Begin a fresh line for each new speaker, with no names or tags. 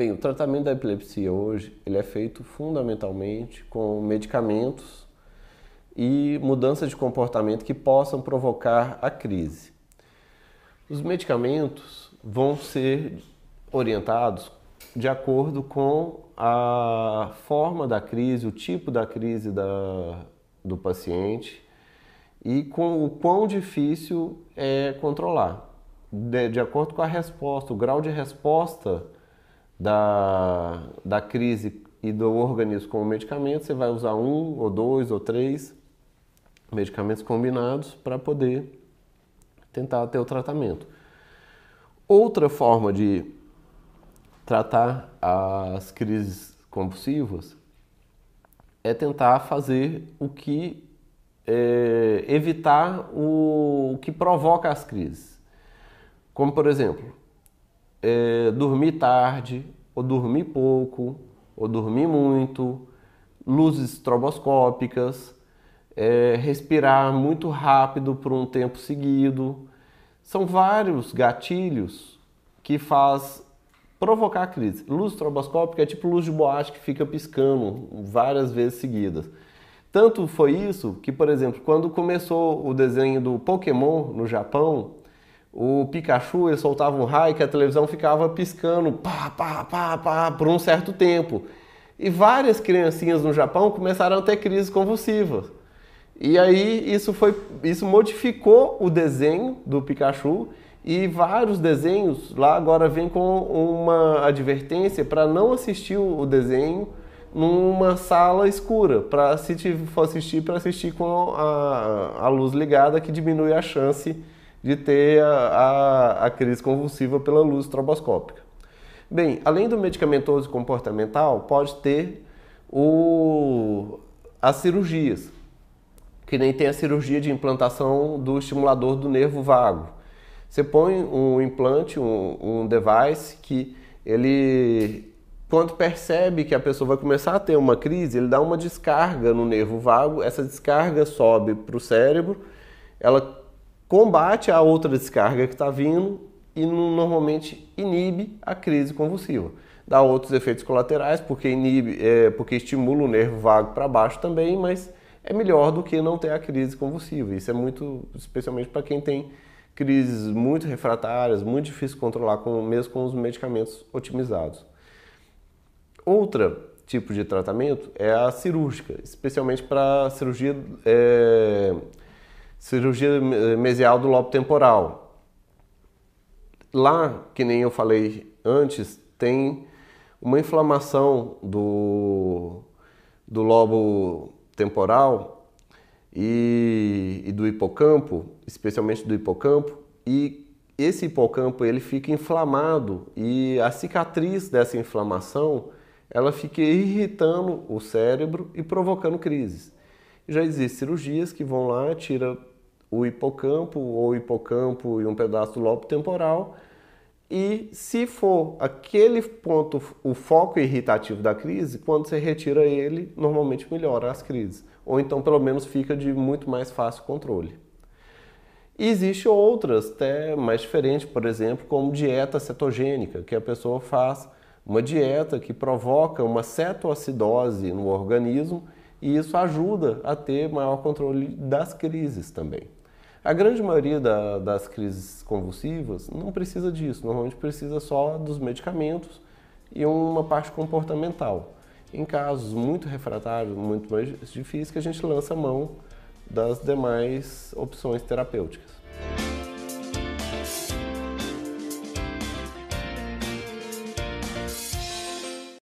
Bem, o tratamento da epilepsia hoje ele é feito fundamentalmente com medicamentos e mudanças de comportamento que possam provocar a crise. Os medicamentos vão ser orientados de acordo com a forma da crise, o tipo da crise da, do paciente e com o quão difícil é controlar. De, de acordo com a resposta, o grau de resposta da, da crise e do organismo com o medicamento, você vai usar um ou dois ou três medicamentos combinados para poder tentar ter o tratamento. Outra forma de tratar as crises compulsivas é tentar fazer o que é, evitar o, o, que provoca as crises. Como por exemplo, é, dormir tarde, ou dormir pouco, ou dormir muito, luzes estroboscópicas, é, respirar muito rápido por um tempo seguido. São vários gatilhos que faz provocar crise. Luz estroboscópica é tipo luz de boate que fica piscando várias vezes seguidas. Tanto foi isso que, por exemplo, quando começou o desenho do Pokémon no Japão, o Pikachu ele soltava um raio que a televisão ficava piscando pá, pá, pá, pá, por um certo tempo. E várias criancinhas no Japão começaram a ter crises convulsivas. E aí isso foi isso modificou o desenho do Pikachu e vários desenhos lá agora vem com uma advertência para não assistir o desenho numa sala escura, para se for assistir para assistir com a, a, luz ligada que diminui a chance de ter a, a, a crise convulsiva pela luz estroboscópica. Bem, além do medicamentoso comportamental, pode ter o, as cirurgias que nem tem a cirurgia de implantação do estimulador do nervo vago. Você põe um implante, um, um device que ele, quando percebe que a pessoa vai começar a ter uma crise, ele dá uma descarga no nervo vago, essa descarga sobe para o cérebro, ela combate a outra descarga que está vindo e normalmente inibe a crise convulsiva. Dá outros efeitos colaterais, porque inibe, é, porque estimula o nervo vago para baixo também, mas é melhor do que não ter a crise convulsiva. Isso é muito, especialmente para quem tem crises muito refratárias, muito difícil de controlar, com, mesmo com os medicamentos otimizados. Outra tipo de tratamento é a cirúrgica, especialmente para cirurgia, é, cirurgia mesial do lobo temporal. Lá, que nem eu falei antes, tem uma inflamação do, do lobo temporal e, e do hipocampo, especialmente do hipocampo, e esse hipocampo ele fica inflamado e a cicatriz dessa inflamação ela fica irritando o cérebro e provocando crises. Já existem cirurgias que vão lá, tira o hipocampo ou hipocampo e um pedaço do lobo temporal e se for aquele ponto, o foco irritativo da crise, quando você retira ele, normalmente melhora as crises. Ou então, pelo menos, fica de muito mais fácil controle. E existem outras, até mais diferentes, por exemplo, como dieta cetogênica, que a pessoa faz uma dieta que provoca uma cetoacidose no organismo e isso ajuda a ter maior controle das crises também. A grande maioria da, das crises convulsivas não precisa disso, normalmente precisa só dos medicamentos e uma parte comportamental. Em casos muito refratários, muito mais difíceis, que a gente lança a mão das demais opções terapêuticas.